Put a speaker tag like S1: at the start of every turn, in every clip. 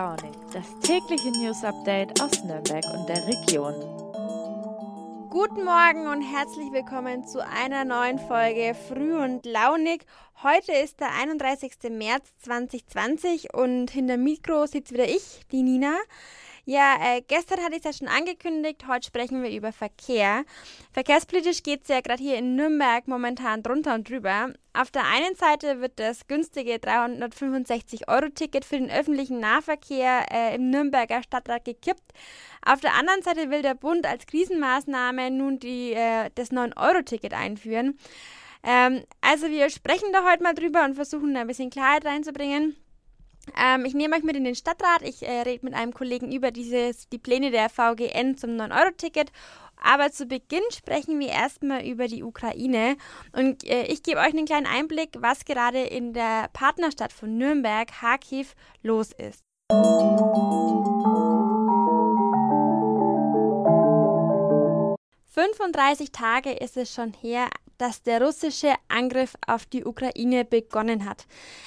S1: Launig, das tägliche News Update aus Nürnberg und der Region.
S2: Guten Morgen und herzlich willkommen zu einer neuen Folge Früh und Launig. Heute ist der 31. März 2020 und hinter Mikro sitzt wieder ich, die Nina. Ja, äh, gestern hatte ich es ja schon angekündigt, heute sprechen wir über Verkehr. Verkehrspolitisch geht es ja gerade hier in Nürnberg momentan drunter und drüber. Auf der einen Seite wird das günstige 365-Euro-Ticket für den öffentlichen Nahverkehr äh, im Nürnberger Stadtrat gekippt. Auf der anderen Seite will der Bund als Krisenmaßnahme nun die, äh, das 9-Euro-Ticket einführen. Ähm, also wir sprechen da heute mal drüber und versuchen da ein bisschen Klarheit reinzubringen. Ähm, ich nehme euch mit in den Stadtrat. Ich äh, rede mit einem Kollegen über dieses, die Pläne der VGN zum 9-Euro-Ticket. Aber zu Beginn sprechen wir erstmal über die Ukraine. Und äh, ich gebe euch einen kleinen Einblick, was gerade in der Partnerstadt von Nürnberg, Kharkiv, los ist. 35 Tage ist es schon her, dass der russische Angriff auf die Ukraine begonnen hat.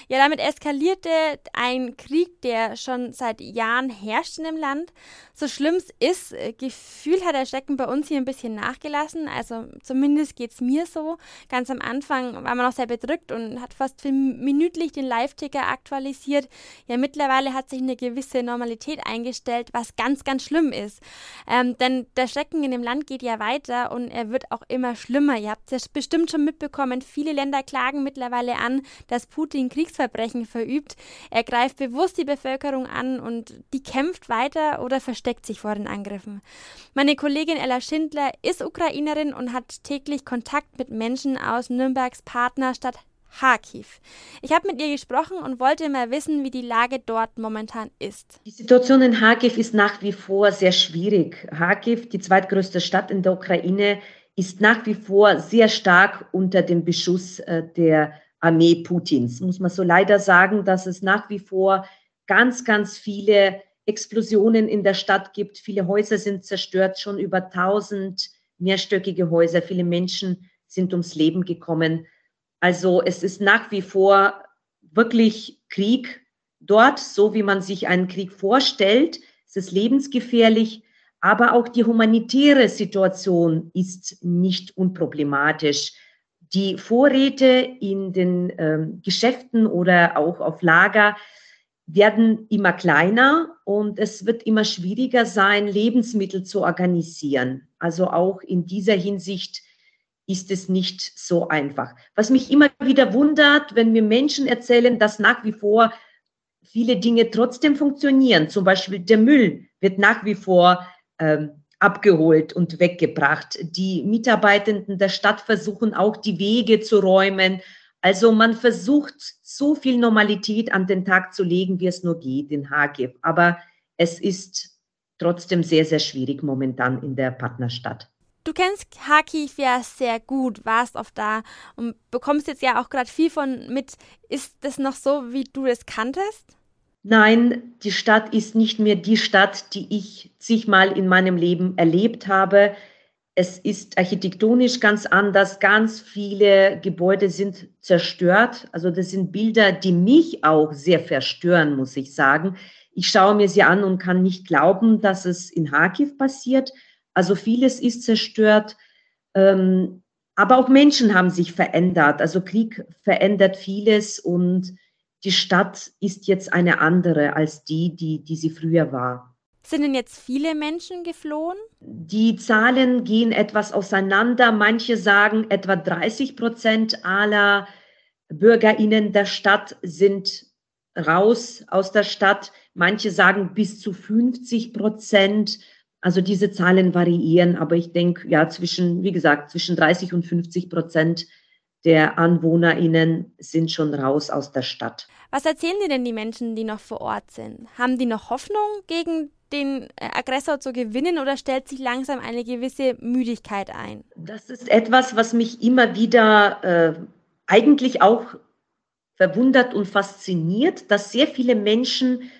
S2: Ja, damit eskalierte ein Krieg, der schon seit Jahren herrscht in dem Land. So schlimm es ist, äh, gefühlt hat der Schrecken bei uns hier ein bisschen nachgelassen. Also zumindest geht es mir so. Ganz am Anfang war man noch sehr bedrückt und hat fast minütlich den Live-Ticker aktualisiert. Ja, mittlerweile hat sich eine gewisse Normalität eingestellt, was ganz, ganz schlimm ist. Ähm, denn der Schrecken in dem Land geht ja weiter und er wird auch immer schlimmer. Ihr habt es bestimmt schon mitbekommen, viele Länder klagen mittlerweile an, dass Putin Kriegsverbrechen verübt. Er greift bewusst die Bevölkerung an und die kämpft weiter oder versteckt sich vor den Angriffen. Meine Kollegin Ella Schindler ist Ukrainerin und hat täglich Kontakt mit Menschen aus Nürnbergs Partnerstadt Kharkiv. Ich habe mit ihr gesprochen und wollte mal wissen, wie die Lage dort momentan ist.
S3: Die Situation in Kharkiv ist nach wie vor sehr schwierig. Kharkiv, die zweitgrößte Stadt in der Ukraine, ist nach wie vor sehr stark unter dem Beschuss äh, der Armee Putins. Muss man so leider sagen, dass es nach wie vor ganz, ganz viele Explosionen in der Stadt gibt. Viele Häuser sind zerstört, schon über 1000 mehrstöckige Häuser. Viele Menschen sind ums Leben gekommen. Also es ist nach wie vor wirklich Krieg dort, so wie man sich einen Krieg vorstellt. Es ist lebensgefährlich. Aber auch die humanitäre Situation ist nicht unproblematisch. Die Vorräte in den ähm, Geschäften oder auch auf Lager werden immer kleiner und es wird immer schwieriger sein, Lebensmittel zu organisieren. Also auch in dieser Hinsicht ist es nicht so einfach. Was mich immer wieder wundert, wenn mir Menschen erzählen, dass nach wie vor viele Dinge trotzdem funktionieren. Zum Beispiel der Müll wird nach wie vor abgeholt und weggebracht. Die Mitarbeitenden der Stadt versuchen auch die Wege zu räumen. Also man versucht so viel Normalität an den Tag zu legen, wie es nur geht in Kharkiv. Aber es ist trotzdem sehr, sehr schwierig momentan in der Partnerstadt.
S2: Du kennst Kharkiv ja sehr gut, warst oft da und bekommst jetzt ja auch gerade viel von mit. Ist das noch so, wie du es kanntest?
S3: Nein, die Stadt ist nicht mehr die Stadt, die ich zigmal in meinem Leben erlebt habe. Es ist architektonisch ganz anders. Ganz viele Gebäude sind zerstört. Also das sind Bilder, die mich auch sehr verstören, muss ich sagen. Ich schaue mir sie an und kann nicht glauben, dass es in Kharkiv passiert. Also vieles ist zerstört. Ähm, aber auch Menschen haben sich verändert. Also Krieg verändert vieles und die Stadt ist jetzt eine andere als die, die, die sie früher war.
S2: Sind denn jetzt viele Menschen geflohen?
S3: Die Zahlen gehen etwas auseinander. Manche sagen, etwa 30 Prozent aller BürgerInnen der Stadt sind raus aus der Stadt. Manche sagen bis zu 50 Prozent. Also diese Zahlen variieren, aber ich denke, ja, zwischen, wie gesagt, zwischen 30 und 50 Prozent der AnwohnerInnen sind schon raus aus der Stadt.
S2: Was erzählen dir denn die Menschen, die noch vor Ort sind? Haben die noch Hoffnung, gegen den äh, Aggressor zu gewinnen oder stellt sich langsam eine gewisse Müdigkeit ein?
S3: Das ist etwas, was mich immer wieder äh, eigentlich auch verwundert und fasziniert, dass sehr viele Menschen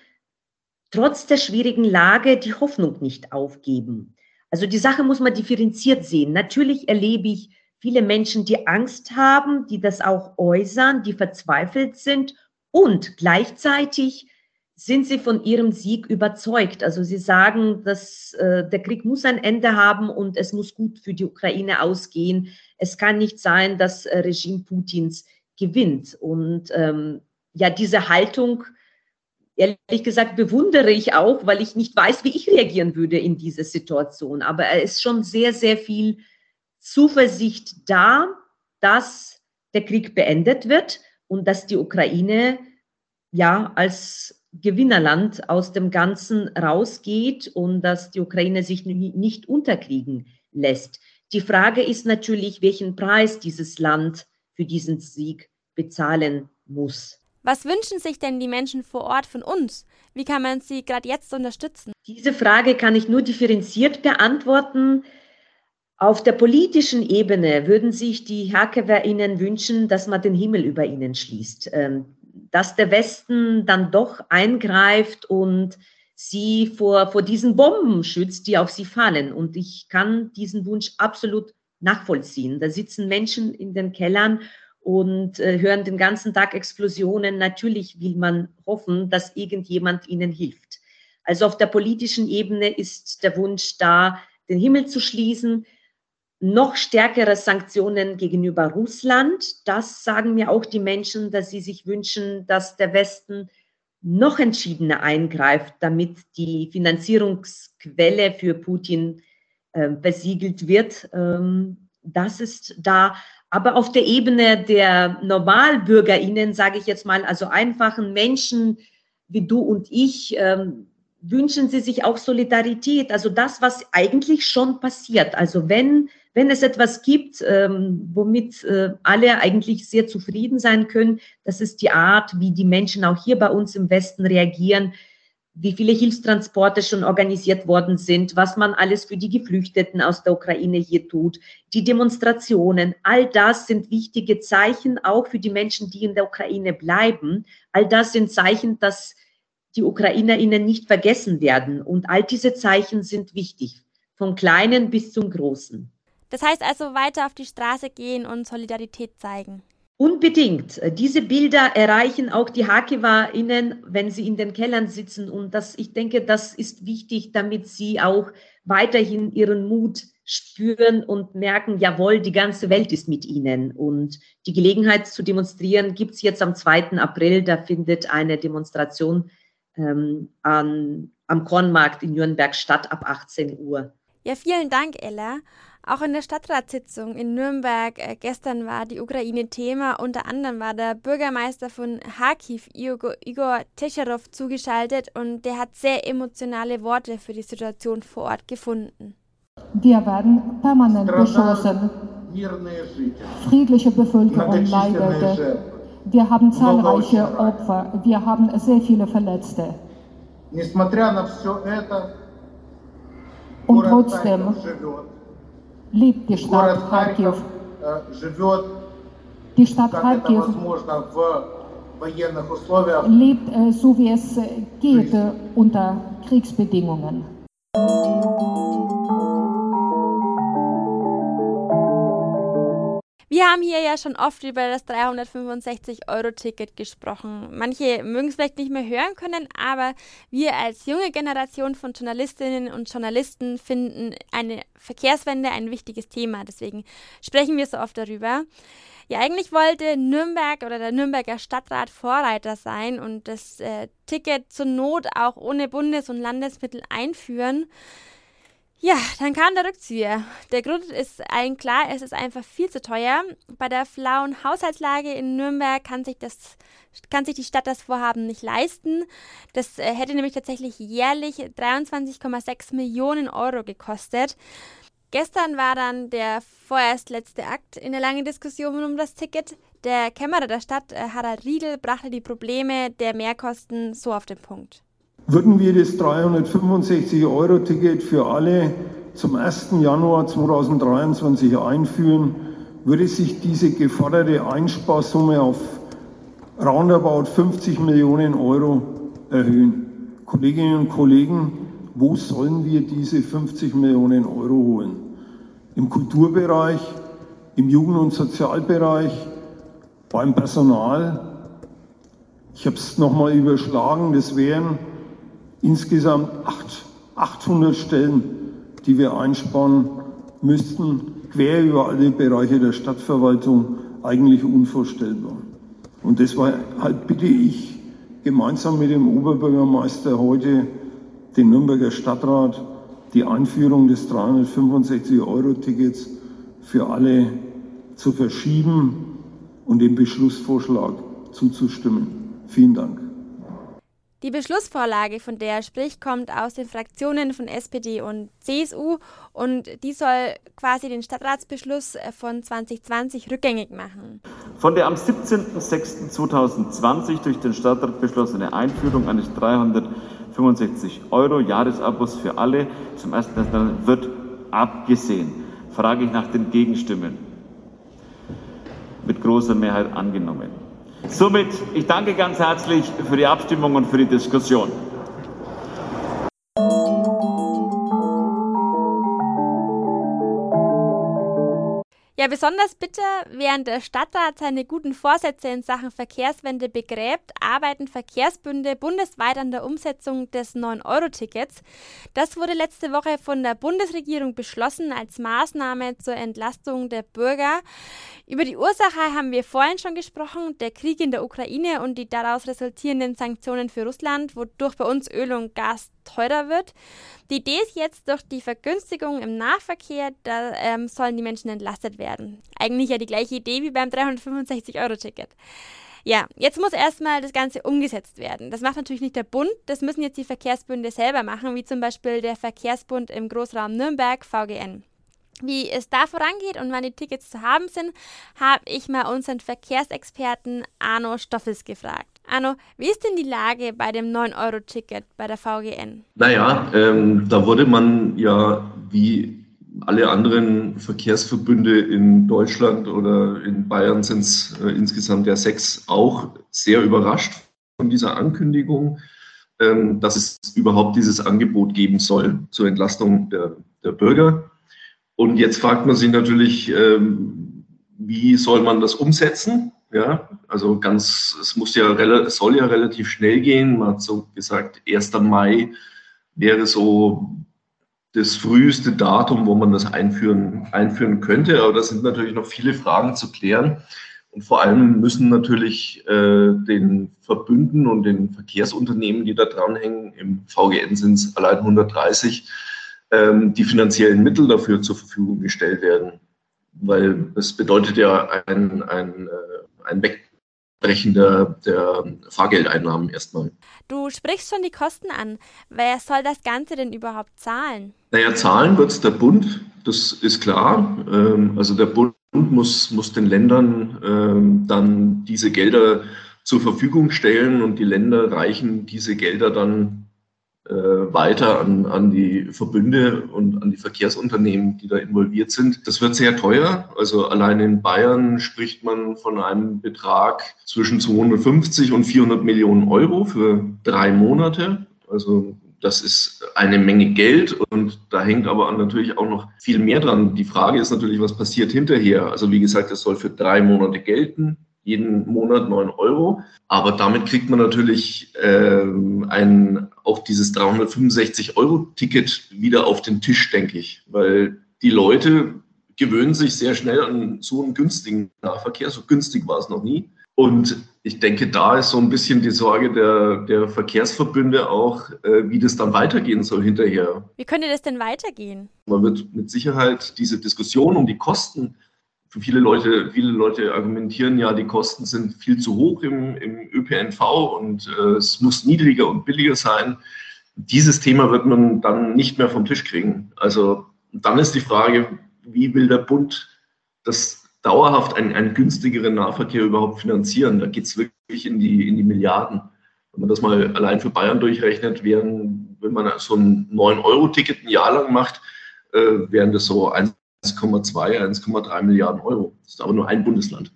S3: trotz der schwierigen Lage die Hoffnung nicht aufgeben. Also die Sache muss man differenziert sehen. Natürlich erlebe ich viele Menschen, die Angst haben, die das auch äußern, die verzweifelt sind und gleichzeitig sind sie von ihrem Sieg überzeugt. Also sie sagen, dass äh, der Krieg muss ein Ende haben und es muss gut für die Ukraine ausgehen. Es kann nicht sein, dass äh, Regime Putins gewinnt. Und ähm, ja, diese Haltung, ehrlich gesagt, bewundere ich auch, weil ich nicht weiß, wie ich reagieren würde in dieser Situation. Aber es ist schon sehr, sehr viel Zuversicht da, dass der Krieg beendet wird und dass die Ukraine ja als Gewinnerland aus dem Ganzen rausgeht und dass die Ukraine sich nicht unterkriegen lässt. Die Frage ist natürlich, welchen Preis dieses Land für diesen Sieg bezahlen muss.
S2: Was wünschen sich denn die Menschen vor Ort von uns? Wie kann man sie gerade jetzt unterstützen?
S3: Diese Frage kann ich nur differenziert beantworten. Auf der politischen Ebene würden sich die HackerInnen wünschen, dass man den Himmel über ihnen schließt. Ähm, dass der Westen dann doch eingreift und sie vor, vor diesen Bomben schützt, die auf sie fallen. Und ich kann diesen Wunsch absolut nachvollziehen. Da sitzen Menschen in den Kellern und äh, hören den ganzen Tag Explosionen. Natürlich will man hoffen, dass irgendjemand ihnen hilft. Also auf der politischen Ebene ist der Wunsch da, den Himmel zu schließen, noch stärkere Sanktionen gegenüber Russland. Das sagen mir auch die Menschen, dass sie sich wünschen, dass der Westen noch entschiedener eingreift, damit die Finanzierungsquelle für Putin äh, besiegelt wird. Ähm, das ist da. Aber auf der Ebene der Normalbürgerinnen, sage ich jetzt mal, also einfachen Menschen wie du und ich, ähm, wünschen sie sich auch Solidarität. Also das, was eigentlich schon passiert. Also wenn wenn es etwas gibt, ähm, womit äh, alle eigentlich sehr zufrieden sein können, das ist die Art, wie die Menschen auch hier bei uns im Westen reagieren, wie viele Hilfstransporte schon organisiert worden sind, was man alles für die Geflüchteten aus der Ukraine hier tut, die Demonstrationen, all das sind wichtige Zeichen auch für die Menschen, die in der Ukraine bleiben. All das sind Zeichen, dass die UkrainerInnen nicht vergessen werden. Und all diese Zeichen sind wichtig, vom Kleinen bis zum Großen.
S2: Das heißt also weiter auf die Straße gehen und Solidarität zeigen.
S3: Unbedingt. Diese Bilder erreichen auch die HakewarInnen, wenn sie in den Kellern sitzen. Und das, ich denke, das ist wichtig, damit sie auch weiterhin ihren Mut spüren und merken, jawohl, die ganze Welt ist mit ihnen. Und die Gelegenheit zu demonstrieren gibt es jetzt am 2. April. Da findet eine Demonstration ähm, an, am Kornmarkt in Nürnberg statt ab 18 Uhr.
S2: Ja, vielen Dank, Ella. Auch in der Stadtratssitzung in Nürnberg äh, gestern war die Ukraine Thema. Unter anderem war der Bürgermeister von Kharkiv, Igor, Igor Techerov, zugeschaltet und der hat sehr emotionale Worte für die Situation vor Ort gefunden.
S4: Wir werden permanent beschossen. Friedliche Bevölkerung leidete. Wir haben zahlreiche Opfer. Wir haben sehr viele Verletzte. Und trotzdem lebt die Stadt Kharkiv. Die Stadt Kharkiv lebt äh, so, wie es geht, äh, unter Kriegsbedingungen.
S2: Wir haben hier ja schon oft über das 365-Euro-Ticket gesprochen. Manche mögen es vielleicht nicht mehr hören können, aber wir als junge Generation von Journalistinnen und Journalisten finden eine Verkehrswende ein wichtiges Thema. Deswegen sprechen wir so oft darüber. Ja, eigentlich wollte Nürnberg oder der Nürnberger Stadtrat Vorreiter sein und das äh, Ticket zur Not auch ohne Bundes- und Landesmittel einführen. Ja, dann kam der Rückzieher. Der Grund ist allen klar, es ist einfach viel zu teuer. Bei der flauen Haushaltslage in Nürnberg kann sich, das, kann sich die Stadt das Vorhaben nicht leisten. Das äh, hätte nämlich tatsächlich jährlich 23,6 Millionen Euro gekostet. Gestern war dann der vorerst letzte Akt in der langen Diskussion um das Ticket. Der Kämmerer der Stadt, äh, Harald Riedel, brachte die Probleme der Mehrkosten so auf den Punkt.
S5: Würden wir das 365-Euro-Ticket für alle zum 1. Januar 2023 einführen, würde sich diese geforderte Einsparsumme auf roundabout 50 Millionen Euro erhöhen. Kolleginnen und Kollegen, wo sollen wir diese 50 Millionen Euro holen? Im Kulturbereich, im Jugend- und Sozialbereich, beim Personal, Ich habe es nochmal überschlagen, das wären insgesamt 800 Stellen, die wir einsparen müssten, quer über alle Bereiche der Stadtverwaltung, eigentlich unvorstellbar. Und deshalb bitte ich gemeinsam mit dem Oberbürgermeister heute den Nürnberger Stadtrat, die Einführung des 365-Euro-Tickets für alle zu verschieben und dem Beschlussvorschlag zuzustimmen. Vielen Dank.
S2: Die Beschlussvorlage, von der er spricht, kommt aus den Fraktionen von SPD und CSU und die soll quasi den Stadtratsbeschluss von 2020 rückgängig machen.
S6: Von der am 17.06.2020 durch den Stadtrat beschlossene Einführung eines 365 Euro Jahresabos für alle zum ersten wird abgesehen. Frage ich nach den Gegenstimmen. Mit großer Mehrheit angenommen. Somit, ich danke ganz herzlich für die Abstimmung und für die Diskussion.
S2: Ja, besonders bitter, während der Stadtrat seine guten Vorsätze in Sachen Verkehrswende begräbt, arbeiten Verkehrsbünde bundesweit an der Umsetzung des 9-Euro-Tickets. Das wurde letzte Woche von der Bundesregierung beschlossen als Maßnahme zur Entlastung der Bürger. Über die Ursache haben wir vorhin schon gesprochen, der Krieg in der Ukraine und die daraus resultierenden Sanktionen für Russland, wodurch bei uns Öl und Gas teurer wird. Die Idee ist jetzt durch die Vergünstigung im Nahverkehr, da ähm, sollen die Menschen entlastet werden. Eigentlich ja die gleiche Idee wie beim 365-Euro-Ticket. Ja, jetzt muss erstmal das Ganze umgesetzt werden. Das macht natürlich nicht der Bund, das müssen jetzt die Verkehrsbünde selber machen, wie zum Beispiel der Verkehrsbund im Großraum Nürnberg, VGN. Wie es da vorangeht und wann die Tickets zu haben sind, habe ich mal unseren Verkehrsexperten Arno Stoffels gefragt. Arno, wie ist denn die Lage bei dem 9-Euro-Ticket bei der VGN?
S7: Naja, ähm, da wurde man ja wie alle anderen Verkehrsverbünde in Deutschland oder in Bayern sind es äh, insgesamt ja sechs auch sehr überrascht von dieser Ankündigung, ähm, dass es überhaupt dieses Angebot geben soll zur Entlastung der, der Bürger. Und jetzt fragt man sich natürlich, ähm, wie soll man das umsetzen? Ja, also ganz, es muss ja, es soll ja relativ schnell gehen. Man hat so gesagt, 1. Mai wäre so das früheste Datum, wo man das einführen, einführen könnte. Aber da sind natürlich noch viele Fragen zu klären. Und vor allem müssen natürlich äh, den Verbünden und den Verkehrsunternehmen, die da dranhängen, im VGN sind es allein 130, ähm, die finanziellen Mittel dafür zur Verfügung gestellt werden. Weil es bedeutet ja ein, ein äh, ein Wegbrechen der, der Fahrgeldeinnahmen erstmal.
S2: Du sprichst schon die Kosten an. Wer soll das Ganze denn überhaupt zahlen?
S7: Naja, zahlen wird es der Bund, das ist klar. Ähm, also der Bund muss, muss den Ländern ähm, dann diese Gelder zur Verfügung stellen und die Länder reichen diese Gelder dann weiter an, an die Verbünde und an die Verkehrsunternehmen, die da involviert sind. Das wird sehr teuer. Also allein in Bayern spricht man von einem Betrag zwischen 250 und 400 Millionen Euro für drei Monate. Also das ist eine Menge Geld und da hängt aber natürlich auch noch viel mehr dran. Die Frage ist natürlich, was passiert hinterher? Also wie gesagt, das soll für drei Monate gelten jeden Monat 9 Euro. Aber damit kriegt man natürlich ähm, ein, auch dieses 365-Euro-Ticket wieder auf den Tisch, denke ich. Weil die Leute gewöhnen sich sehr schnell an so einen günstigen Nahverkehr. So günstig war es noch nie. Und ich denke, da ist so ein bisschen die Sorge der, der Verkehrsverbünde auch, äh, wie das dann weitergehen soll hinterher.
S2: Wie könnte das denn weitergehen?
S7: Man wird mit Sicherheit diese Diskussion um die Kosten viele Leute, viele Leute argumentieren ja, die Kosten sind viel zu hoch im, im ÖPNV und äh, es muss niedriger und billiger sein. Dieses Thema wird man dann nicht mehr vom Tisch kriegen. Also dann ist die Frage, wie will der Bund das dauerhaft einen, einen günstigeren Nahverkehr überhaupt finanzieren? Da geht es wirklich in die, in die Milliarden. Wenn man das mal allein für Bayern durchrechnet, wären, wenn man so ein 9-Euro-Ticket ein Jahr lang macht, äh, wären das so 1 1,2, 1,3 Milliarden Euro. Das ist aber nur ein Bundesland.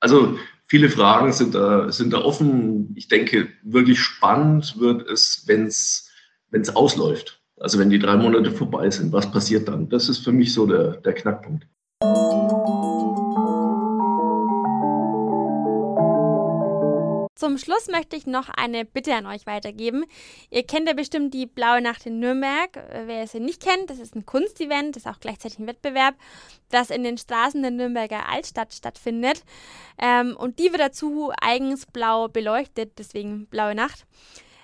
S7: Also viele Fragen sind da, sind da offen. Ich denke, wirklich spannend wird es, wenn es ausläuft. Also wenn die drei Monate vorbei sind, was passiert dann? Das ist für mich so der, der Knackpunkt.
S2: Zum Schluss möchte ich noch eine Bitte an euch weitergeben. Ihr kennt ja bestimmt die Blaue Nacht in Nürnberg. Äh, wer es nicht kennt, das ist ein Kunstevent, das ist auch gleichzeitig ein Wettbewerb, das in den Straßen der Nürnberger Altstadt stattfindet. Ähm, und die wird dazu eigens blau beleuchtet, deswegen Blaue Nacht.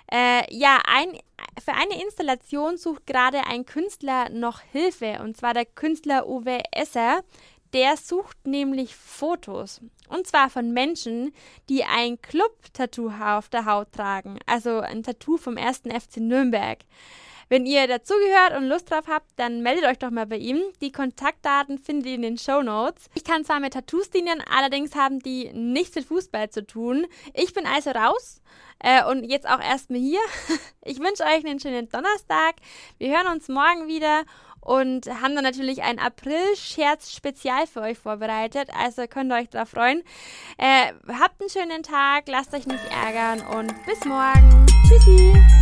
S2: Äh, ja, ein, für eine Installation sucht gerade ein Künstler noch Hilfe, und zwar der Künstler Uwe Esser. Der sucht nämlich Fotos. Und zwar von Menschen, die ein Club-Tattoo auf der Haut tragen. Also ein Tattoo vom ersten FC Nürnberg. Wenn ihr dazugehört und Lust drauf habt, dann meldet euch doch mal bei ihm. Die Kontaktdaten findet ihr in den Show Notes. Ich kann zwar mit Tattoos dienen, allerdings haben die nichts mit Fußball zu tun. Ich bin also raus äh, und jetzt auch erstmal hier. Ich wünsche euch einen schönen Donnerstag. Wir hören uns morgen wieder und haben dann natürlich ein April-Scherz-Spezial für euch vorbereitet. Also könnt ihr euch darauf freuen. Äh, habt einen schönen Tag, lasst euch nicht ärgern und bis morgen. Tschüssi!